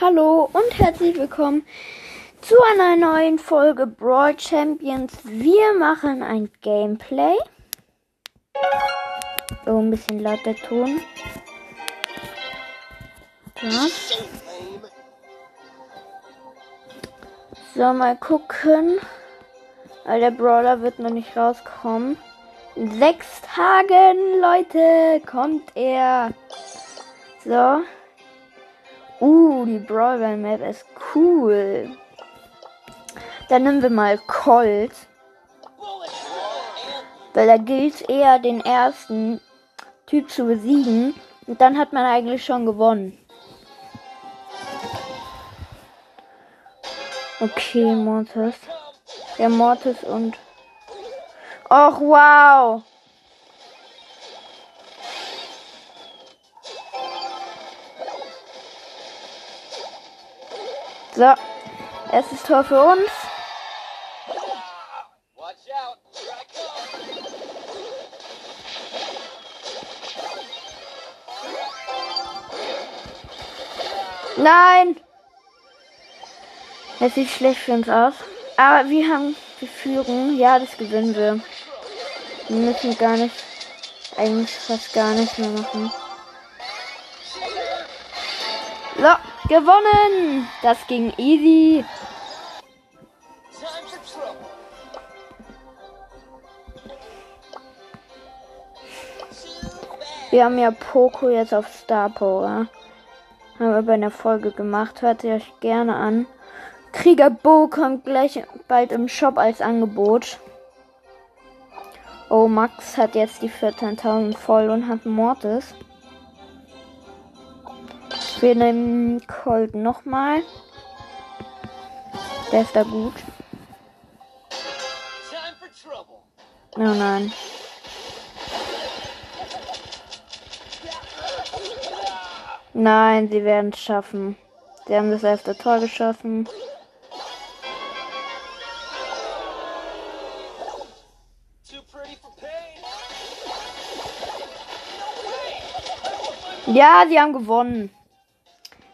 Hallo und herzlich willkommen zu einer neuen Folge Brawl Champions. Wir machen ein Gameplay. Oh, ein bisschen lauter Ton. Ja. So, mal gucken. Weil der Brawler wird noch nicht rauskommen. In sechs Tagen, Leute, kommt er. So. Uh, die Brawler Map ist cool. Dann nehmen wir mal Colt. Weil da gilt eher den ersten Typ zu besiegen. Und dann hat man eigentlich schon gewonnen. Okay, Mortis. Der Mortis und. Och, wow. So, erstes Tor für uns. Nein! Es sieht schlecht für uns aus. Aber wir haben die Führung. Ja, das gewinnen wir. Wir müssen gar nicht, eigentlich fast gar nichts mehr machen. So, gewonnen! Das ging easy. Wir haben ja Poco jetzt auf Star Power. Haben wir bei einer Folge gemacht. Hört sie euch gerne an. Krieger Bo kommt gleich bald im Shop als Angebot. Oh, Max hat jetzt die 14.000 voll und hat Mortis. Wir nehmen Colt nochmal. Der ist da gut. Oh nein. Nein, sie werden es schaffen. Sie haben das erste Tor geschossen. Ja, sie haben gewonnen.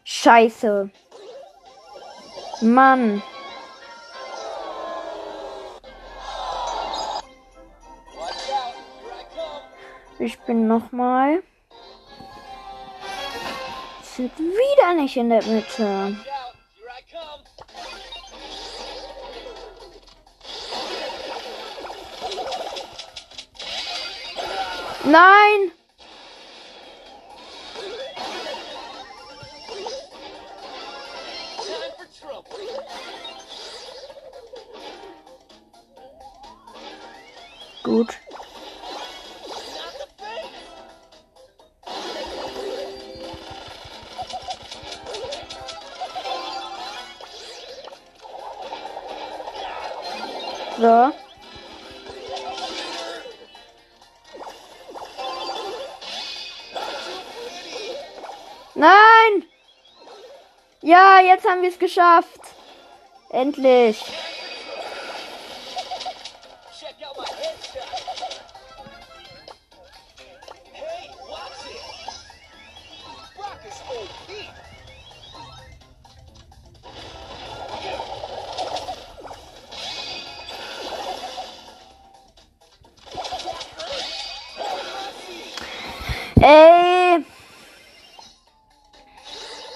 Scheiße. Mann. Ich bin nochmal. Sind wieder nicht in der Mitte. Nein! Gut. So. Nein! Ja, jetzt haben wir es geschafft. Endlich.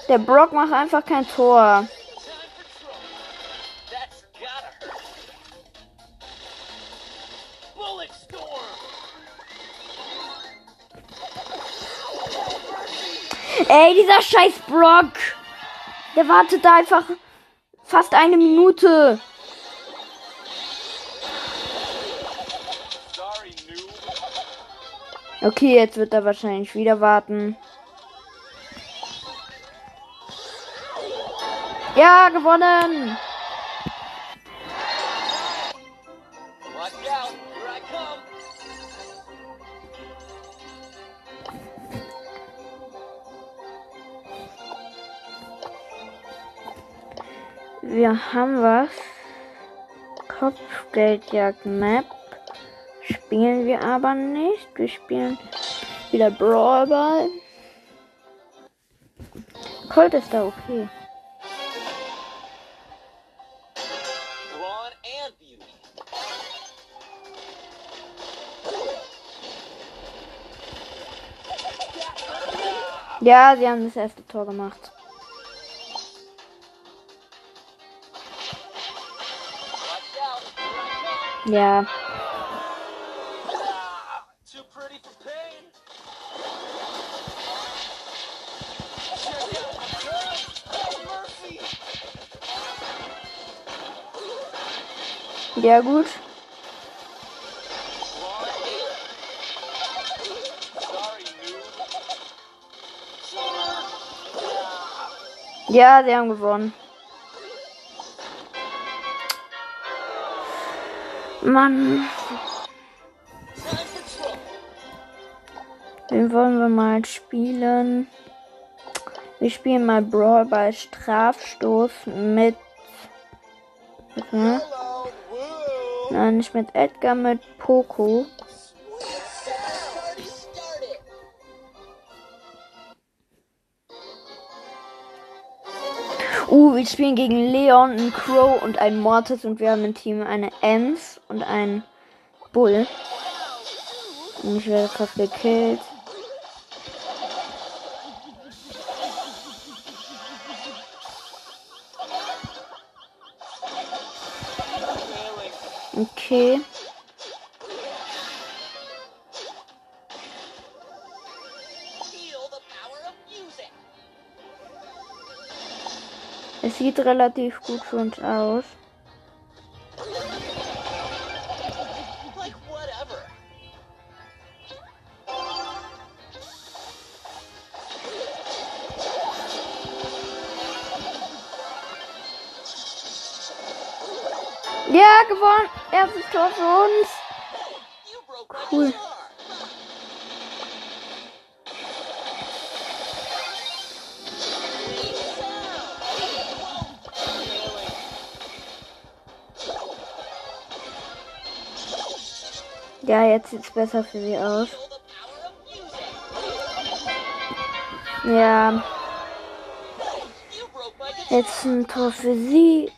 Der Brock macht einfach kein Tor. Ey, dieser scheiß Brock. Der wartet da einfach fast eine Minute. Okay, jetzt wird er wahrscheinlich wieder warten. Ja, gewonnen! Wir haben was. Kopfgeldjagd Map spielen wir aber nicht. Wir spielen wieder Brawl Ball. Colt ist da okay. Ja, sie haben das erste Tor gemacht. Ja. Ja, gut. Ja, sie haben gewonnen. Mann, den wollen wir mal spielen. Wir spielen mal Brawl bei Strafstoß mit. Hello. Woo. Nein, nicht mit Edgar, mit Poco. Uh, wir spielen gegen Leon, einen Crow und einen Mortis und wir haben im Team eine Ems und einen Bull. Und ich werde fast gekillt. Okay. Es sieht relativ gut für uns aus. Sieht's besser für sie aus. Ja, jetzt ein Tor für sie.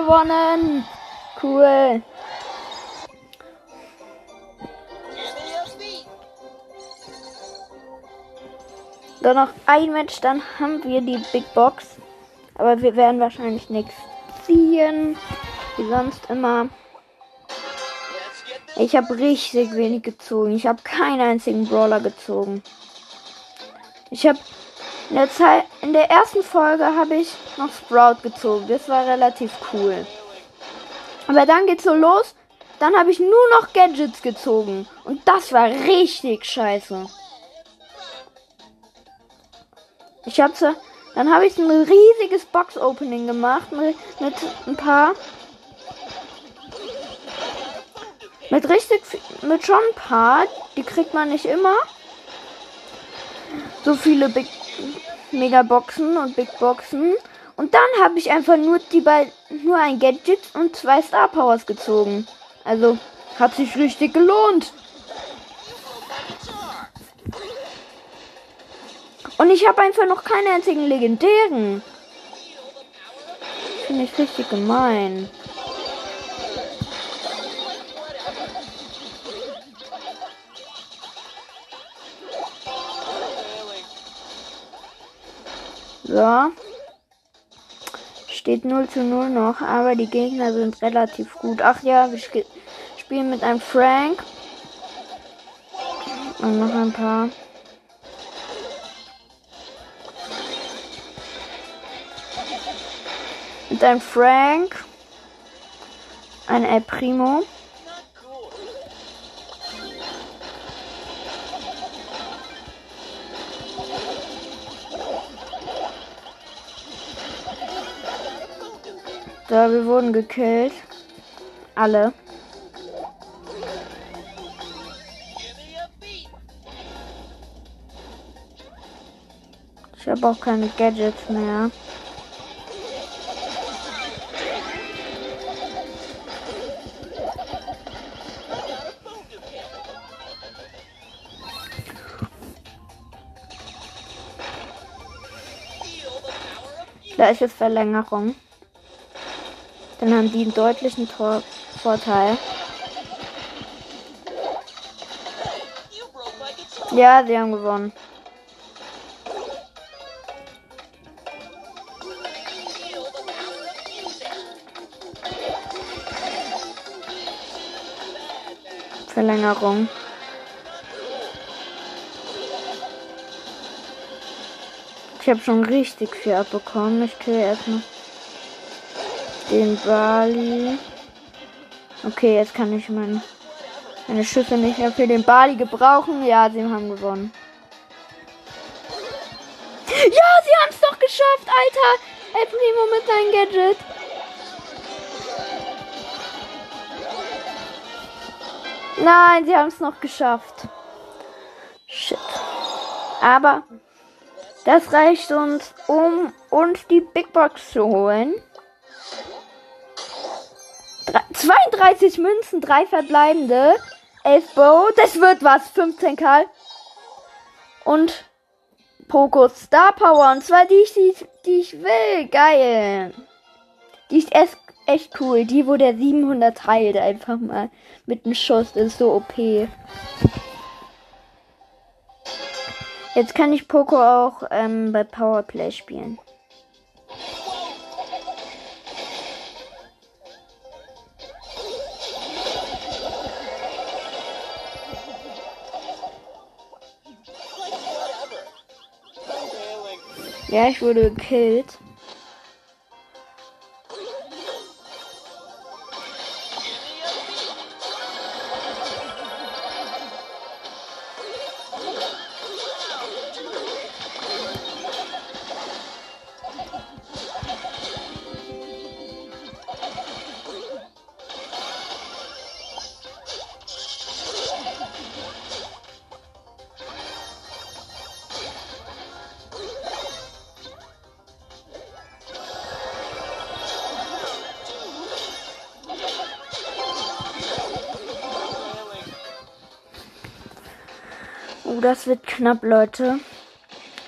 Gewonnen. Cool. Dann noch ein Match, dann haben wir die Big Box. Aber wir werden wahrscheinlich nichts ziehen. Wie sonst immer. Ich habe richtig wenig gezogen. Ich habe keinen einzigen Brawler gezogen. Ich habe in der Zeit, in der ersten Folge habe ich noch Sprout gezogen. Das war relativ cool. Aber dann geht's so los. Dann habe ich nur noch Gadgets gezogen. Und das war richtig scheiße. Ich habe so, dann habe ich ein riesiges Box-Opening gemacht mit, mit ein paar. Mit richtig, mit schon ein paar. Die kriegt man nicht immer. So viele Big Megaboxen und Big Boxen. Und dann habe ich einfach nur die bei nur ein Gadget und zwei Star Powers gezogen. Also hat sich richtig gelohnt. Und ich habe einfach noch keinen einzigen legendären. Finde ich richtig gemein. So. Steht 0 zu 0 noch, aber die Gegner sind relativ gut. Ach ja, wir sp- spielen mit einem Frank. Und noch ein paar. Mit einem Frank. Ein El Primo. So, wir wurden gekillt. Alle. Ich habe auch keine Gadgets mehr. Da ist jetzt Verlängerung. Haben die einen deutlichen my control. Ja, sie haben gewonnen. Verlängerung. Ich habe schon richtig viel abbekommen. Ich kill erstmal den Bali. Okay, jetzt kann ich mein, meine Schüsse nicht mehr für den Bali gebrauchen. Ja, sie haben gewonnen. Ja, sie haben es doch geschafft, Alter. El Primo mit seinem Gadget. Nein, sie haben es noch geschafft. Shit. Aber das reicht uns, um uns die Big Box zu holen. Drei- 32 Münzen, 3 verbleibende, 11 Bow, das wird was, 15 Karl. Und Poco Star Power, und zwar die, die, die ich will, geil. Die ist echt, echt cool, die, wo der 700 heilt, einfach mal mit einem Schuss, das ist so OP. Jetzt kann ich Poco auch ähm, bei Powerplay spielen. Ja, ich wurde gekillt. Das wird knapp, Leute.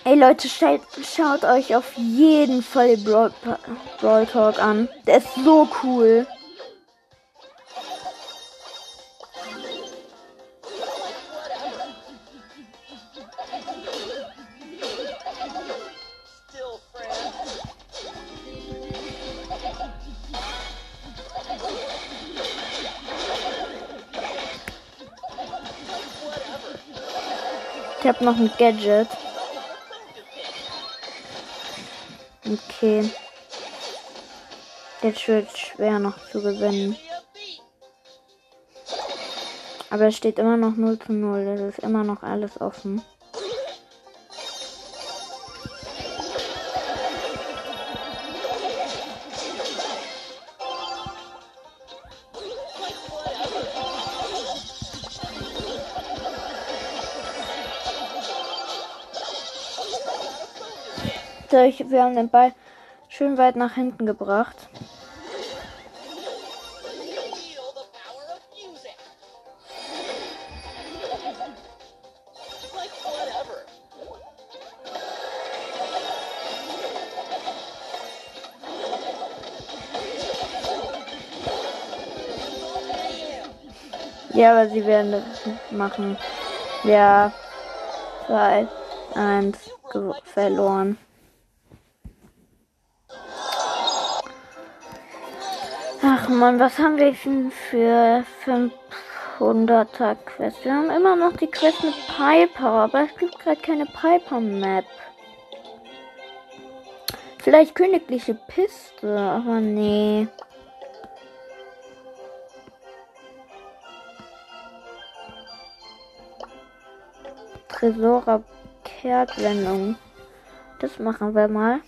Ey, Leute, schaut, schaut euch auf jeden Fall Brawl, Brawl Talk an. Der ist so cool. Habe noch ein Gadget. Okay. Jetzt wird schwer noch zu gewinnen. Aber es steht immer noch 0 zu 0. Das ist immer noch alles offen. So, ich, wir haben den Ball schön weit nach hinten gebracht. Ja, aber sie werden das machen. Ja. 2, 1, verloren. Ach man, was haben wir denn für 500er Quest? Wir haben immer noch die Quest mit Piper, aber es gibt gerade keine Piper-Map. Vielleicht königliche Piste, aber nee. Tresorer Kehrtwendung. Das machen wir mal.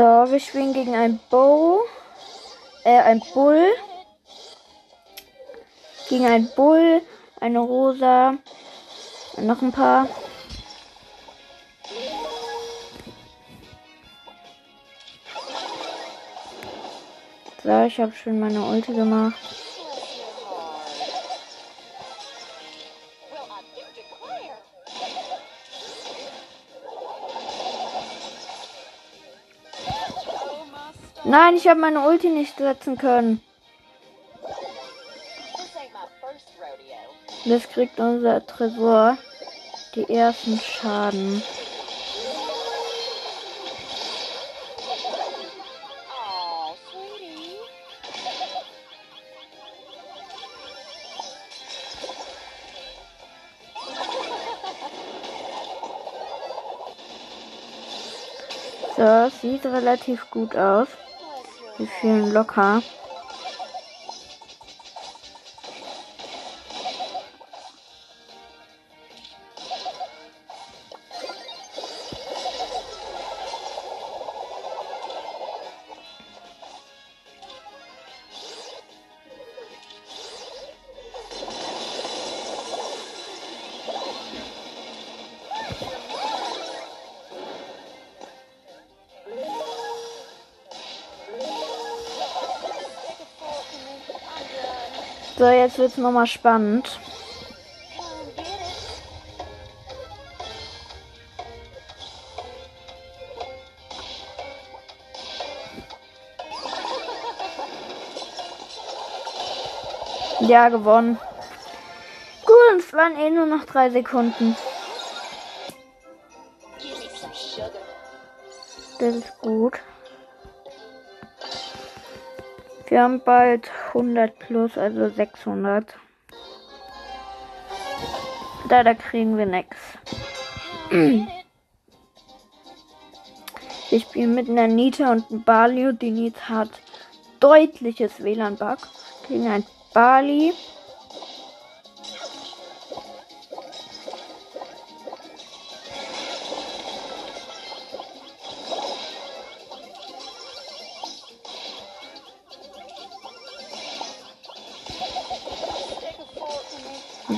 So, wir spielen gegen ein Bow. Äh, ein Bull. Gegen ein Bull, eine Rosa. Und noch ein paar. So, ich habe schon meine Ulti gemacht. Nein, ich habe meine Ulti nicht setzen können. Das kriegt unser Tresor die ersten Schaden. So, sieht relativ gut aus. Wir fühlen locker. So, jetzt wird's nochmal spannend. Ja, gewonnen. Gut, es waren eh nur noch drei Sekunden. Das ist gut. Wir haben bald 100 plus, also 600. Da, da kriegen wir nix. Wir spielen mit einer Nita und einem Bali und die Nita hat deutliches WLAN-Bug. Gegen ein Bali.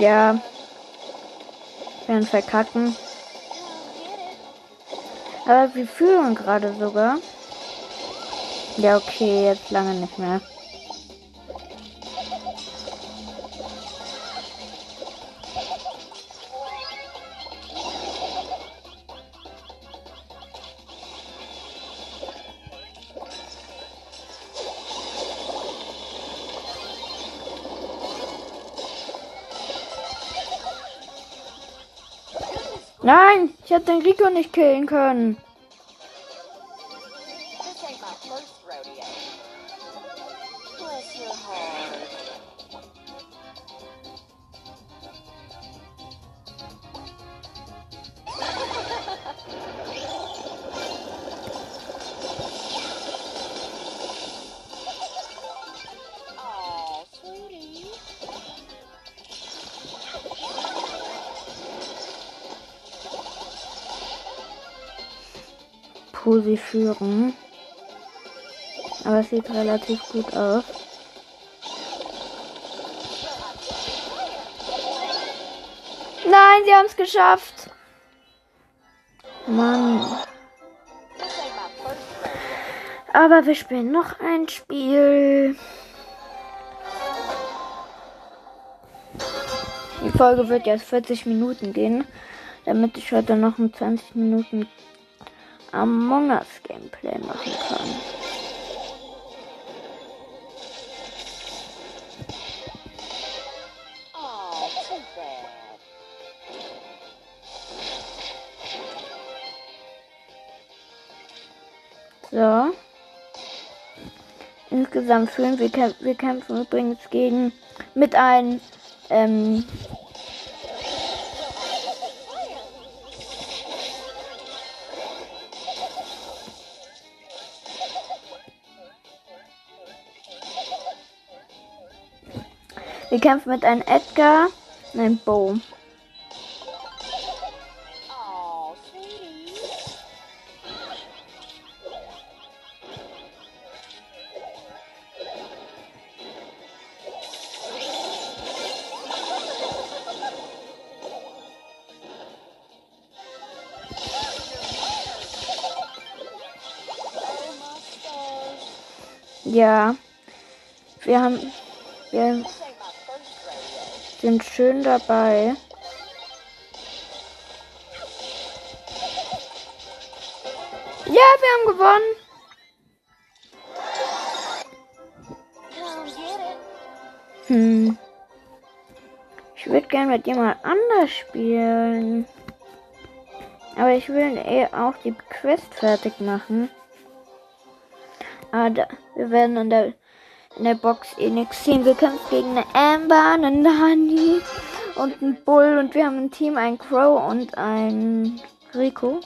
Ja. Werden verkacken. Aber wir führen gerade sogar. Ja, okay, jetzt lange nicht mehr. Nein, ich hätte den Rico nicht killen können. This ain't my first rodeo. Bless your heart. Posi führen. Aber es sieht relativ gut aus. Nein, sie haben es geschafft. Mann. Aber wir spielen noch ein Spiel. Die Folge wird jetzt 40 Minuten gehen, damit ich heute noch ein 20 Minuten Among Us Gameplay machen kann. So. Insgesamt führen wir, kämp wir kämpfen übrigens gegen mit einem ähm, kämpft mit einem Edgar und einem Bo. Ja. Wir haben. Wir, sind schön dabei. Ja, wir haben gewonnen. Hm. Ich würde gern mit jemand anders spielen. Aber ich will eh auch die Quest fertig machen. Aber da, wir werden in der, in der Box eh nichts ziehen. Wir kämpfen gegen eine Amber, eine Nani und einen Bull. Und wir haben ein Team, ein Crow und ein Rico.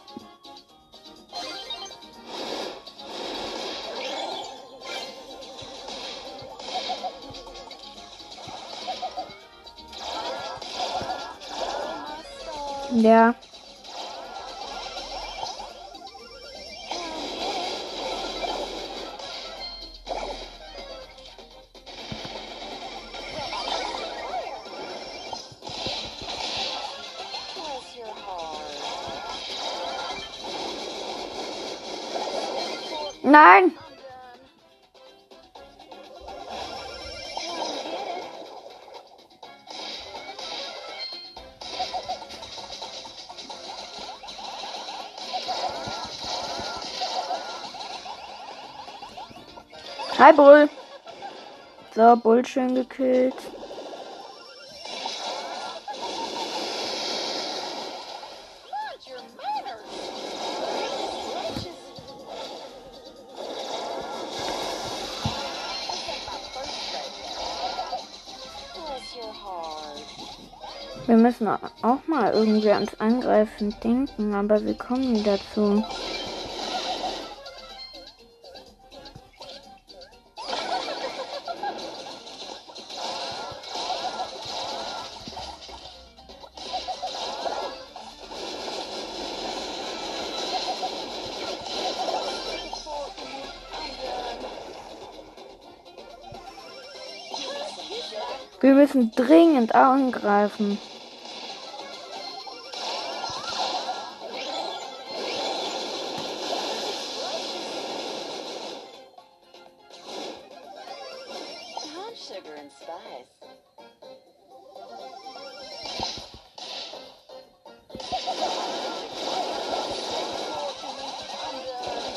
Ja. Nein! Hi Bull. So, Bull schön gekillt. Wir müssen auch mal irgendwie ans Angreifen denken, aber wir kommen nie dazu. Wir müssen dringend angreifen.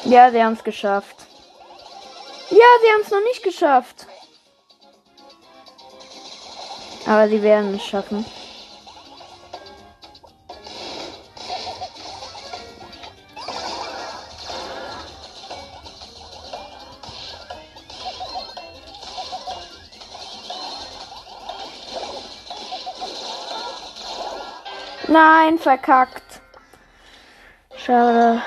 Ja, sie haben es geschafft. Ja, sie haben es noch nicht geschafft. Aber sie werden es schaffen. Nein, verkackt. Schade.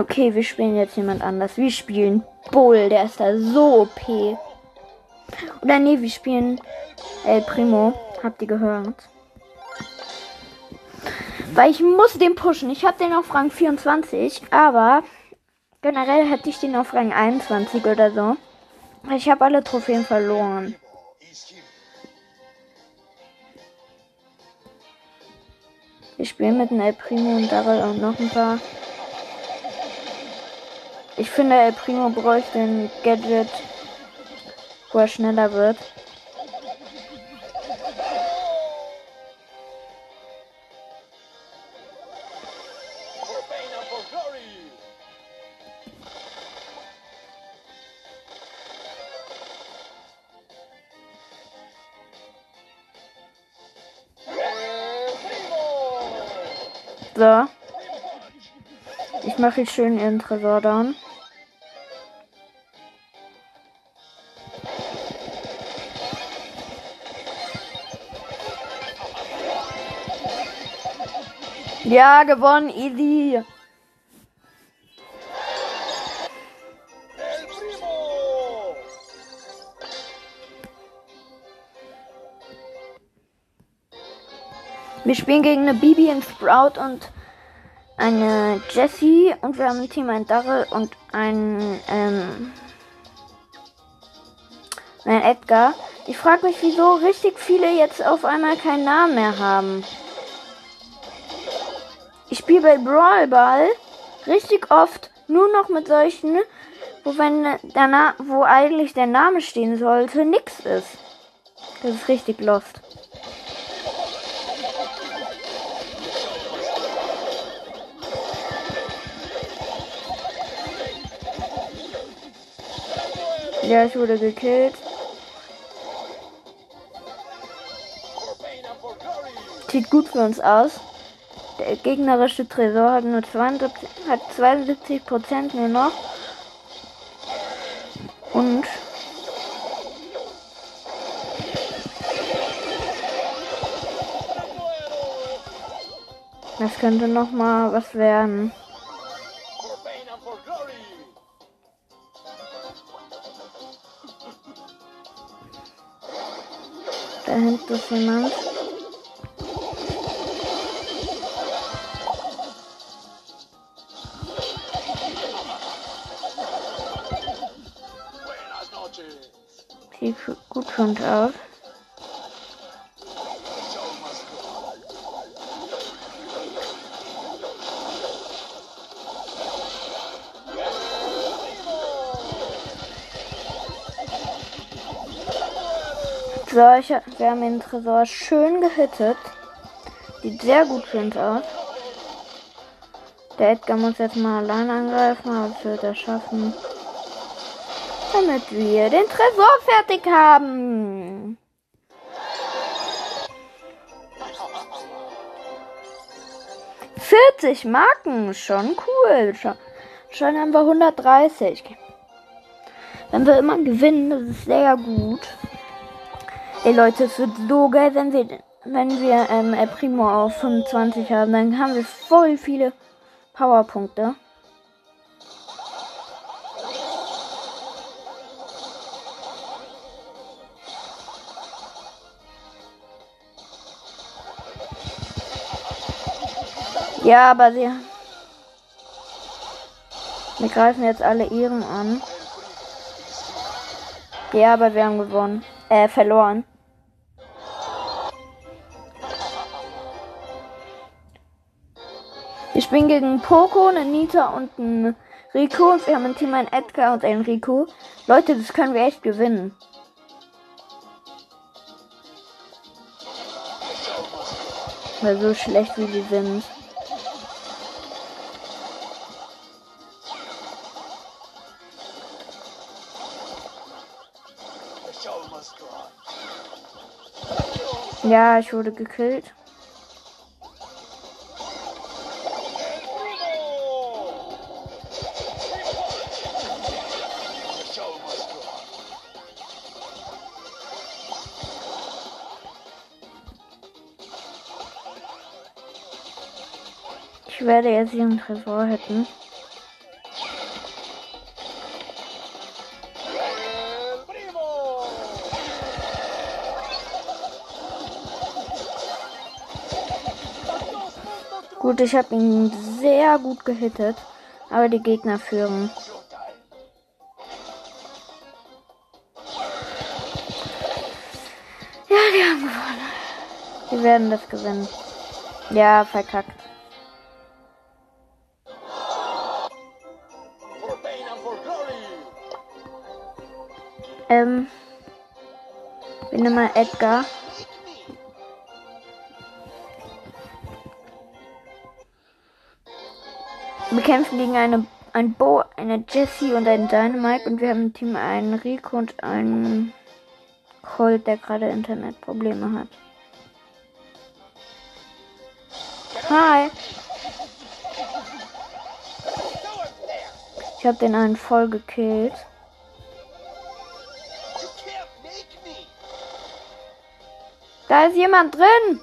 Okay, wir spielen jetzt jemand anders. Wir spielen Bull, der ist da so OP. Oder nee, wir spielen El Primo. Habt ihr gehört? Weil ich muss den pushen. Ich habe den auf Rang 24, aber generell hätte ich den auf Rang 21 oder so. Weil Ich habe alle Trophäen verloren. Wir spielen mit einem El Primo und Daryl und noch ein paar. Ich finde, El Primo bräuchte ein Gadget, wo er schneller wird. So. Ich mache jetzt schön ihren Tresor down. Ja, gewonnen, easy. Wir spielen gegen eine Bibi, ein Sprout und eine Jessie. Und wir haben im Team ein Daryl und ein, ähm, ein Edgar. Ich frage mich, wieso richtig viele jetzt auf einmal keinen Namen mehr haben. Spiele bei Brawl Ball richtig oft nur noch mit solchen, wo wenn der Na wo eigentlich der Name stehen sollte, nix ist. Das ist richtig lost. Ja, ich wurde gekillt. Sieht gut für uns aus. Der gegnerische Tresor hat nur 72, hat 72 Prozent nur noch. Und das könnte noch mal was werden. Da hinten ist jemand. Must go. So, ich, wir haben den Tresor schön gehittet. Sieht sehr gut für uns aus. Der Edgar muss jetzt mal allein angreifen, aber das wird er schaffen. Damit wir den Tresor fertig haben. Vierzig Marken, schon cool. Schon, schon haben wir 130. Wenn wir immer gewinnen, das ist sehr gut. Ey Leute, es wird so geil, wenn wir, wenn wir ähm, El Primo auf 25 haben. Dann haben wir voll viele Powerpunkte. Ja, aber sie. Wir greifen jetzt alle Ehren an. Ja, aber wir haben gewonnen. Äh, verloren. Wir spielen gegen Poco, einen Nita und einen Rico. Und wir haben ein Team einen Edgar und einen Rico. Leute, das können wir echt gewinnen. Weil so schlecht wie die sind. Ja, ich wurde gekillt. Ich werde jetzt ihren Tresor hätten. Gut, ich habe ihn sehr gut gehittet. Aber die Gegner führen. Ja, die haben gewonnen. Die werden das gewinnen. Ja, verkackt. Ähm. Wir nehmen mal Edgar. Kämpfen gegen eine, ein Bo, eine Jessie und einen Dynamite und wir haben im Team einen Rico und einen Colt, der gerade Internetprobleme hat. Hi. Ich habe den einen voll gekillt. Da ist jemand drin.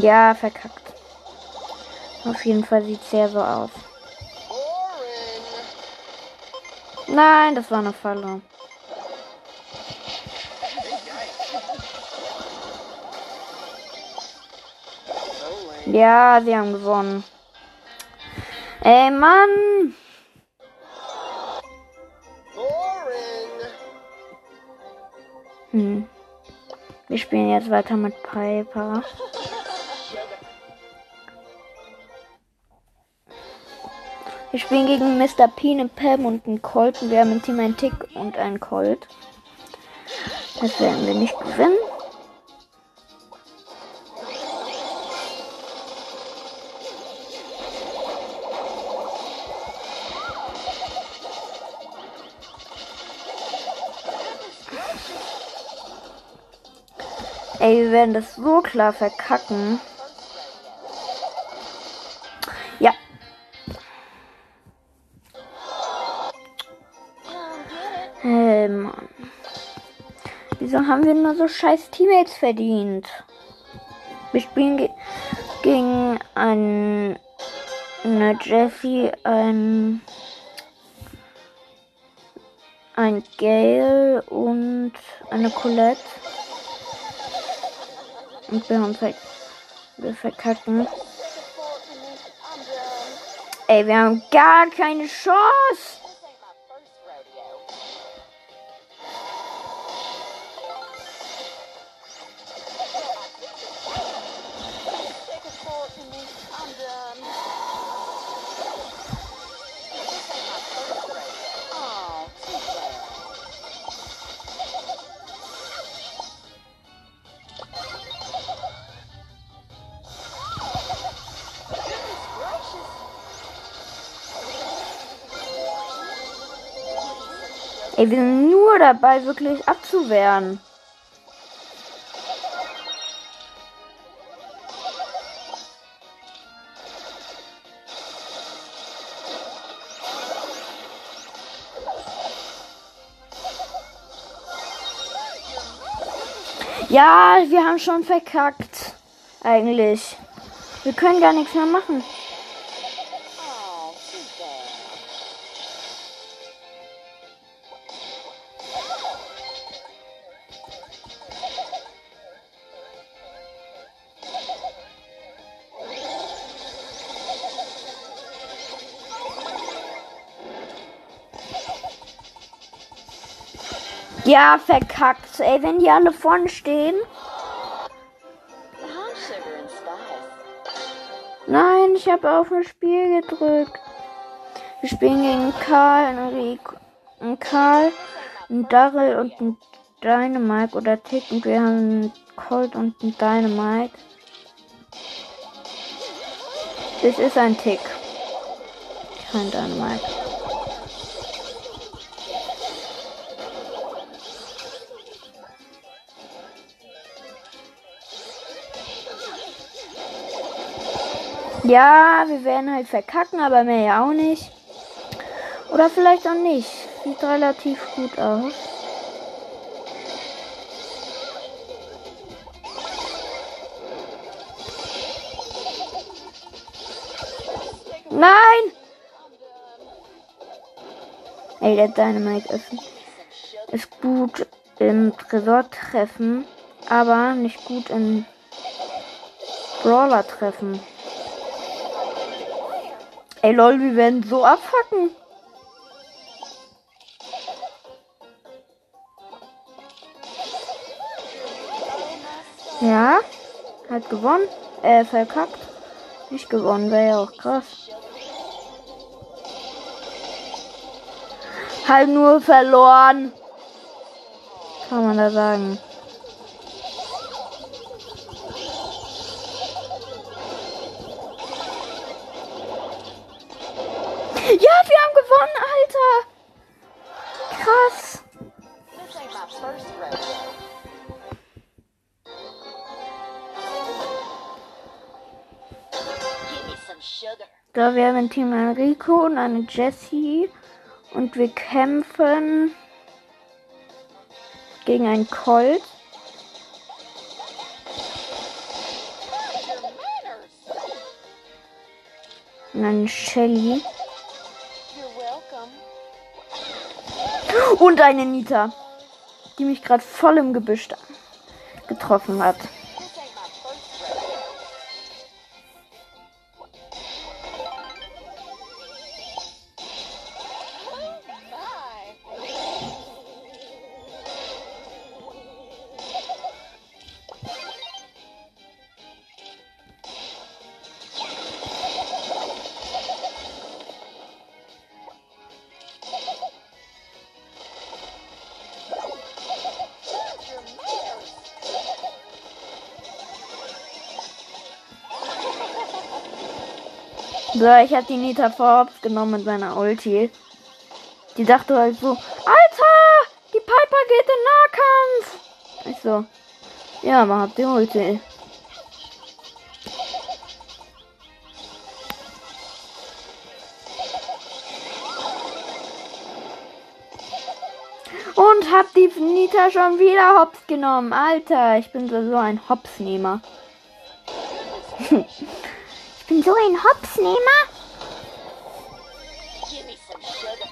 Ja, verkackt. Auf jeden Fall sieht sehr so aus. Nein, das war eine Falle. Ja, sie haben gewonnen. Ey, Mann. Hm. Wir spielen jetzt weiter mit Piper. Wir spielen gegen Mr. P, eine Pam und einen Colt. Und wir haben im Team einen Tick und einen Colt. Das werden wir nicht gewinnen. Ey, wir werden das so klar verkacken. Haben wir nur so scheiß Teammates verdient? Wir spielen ge gegen ein, eine Jessie, ein, ein Gale und eine Colette. Und wir haben ver wir verkacken. Ey, wir haben gar keine Chance. Ey, wir sind nur dabei, wirklich abzuwehren. Ja, wir haben schon verkackt. Eigentlich. Wir können gar nichts mehr machen. Ja, verkackt. Ey, wenn die alle vorne stehen. Nein, ich habe auf ein Spiel gedrückt. Wir spielen gegen Karl, Enrico, einen Karl, einen Daryl und einen Dynamite oder Tick und wir haben einen Colt und einen Dynamite. Das ist ein Tick. Kein Dynamite. Ja, wir werden halt verkacken, aber mehr ja auch nicht. Oder vielleicht auch nicht. Sieht relativ gut aus. Nein! Ey, der Dynamite ist, ist gut im Tresor treffen, aber nicht gut im Brawler treffen. Ey lol, wir werden so abfacken. Ja, hat gewonnen. Äh, verkackt. Nicht gewonnen, wäre ja auch krass. Halt nur verloren. Kann man da sagen. Ja, wir haben gewonnen, Alter. Krass. Da wir haben ein Team Enrico und eine Jessie. Und wir kämpfen gegen einen Colt. Und eine Shelly. Und eine Nita. Die mich gerade voll im Gebüsch getroffen hat. So, ich hab die Nita Forbes genommen mit seiner Ulti. Die dachte halt so, Alter, die Piper geht in Nahkampf. Ich so, ja, man hat die Ulti. Und hab die Nita schon wieder hops genommen. Alter, ich bin so ein Hopsnehmer. bin so ein Hopsnehmer. Sugar.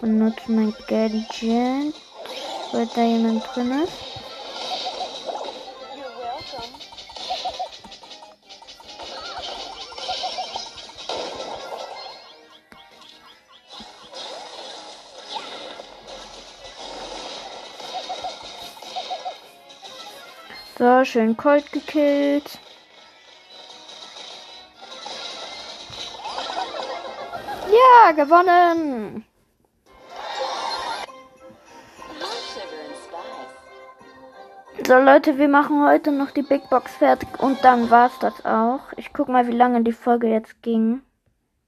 Benutze mein Gadget. Weil da jemand drin ist. So, schön Colt gekillt. Ja, gewonnen. So Leute, wir machen heute noch die Big Box fertig und dann war's das auch. Ich guck mal, wie lange die Folge jetzt ging.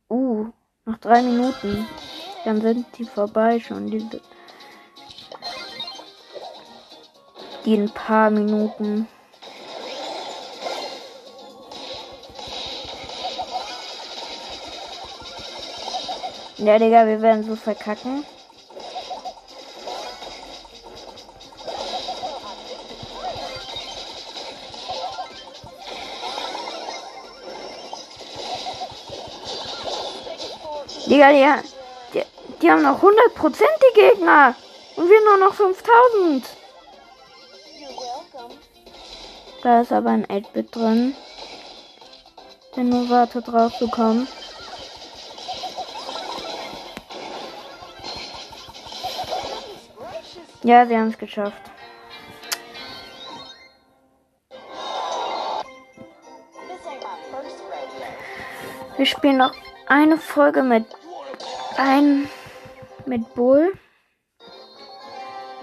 Uh, noch drei Minuten. Dann sind die vorbei schon. Die, die ein paar Minuten. Ja, Digga, wir werden so verkacken. Digga, die, die, die haben noch 100% die Gegner. Und wir nur noch 5000. You're welcome. Da ist aber ein 8-Bit drin. Der nur wartet drauf zu kommen. Ja, sie haben es geschafft. Wir spielen noch eine Folge mit ein mit Bull.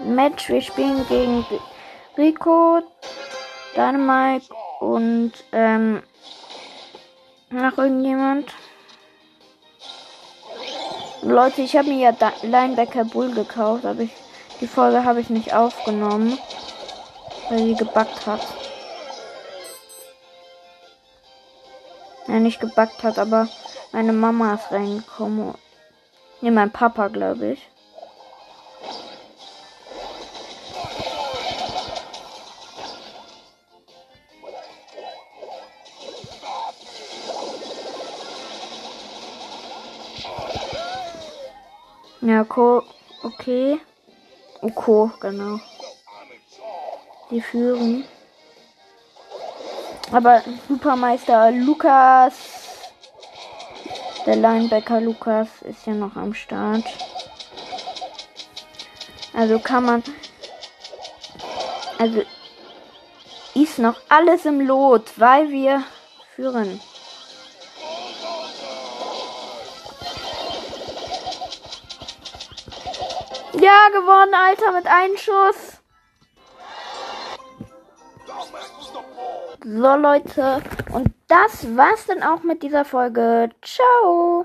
Match. Wir spielen gegen Rico, Dynamite und ähm, noch irgendjemand. Leute, ich habe mir ja Linebacker Bull gekauft, aber ich, die Folge habe ich nicht aufgenommen, weil sie gebackt hat. Ja, nicht gebackt hat, aber meine Mama ist reingekommen. Ne, mein Papa, glaube ich. Ja, okay. Oko, genau. Die führen. Aber Supermeister Lukas, der Linebacker Lukas, ist ja noch am Start. Also kann man. Also ist noch alles im Lot, weil wir führen. Ja, gewonnen, Alter, mit einem Schuss. So, Leute. Und das war's dann auch mit dieser Folge. Ciao.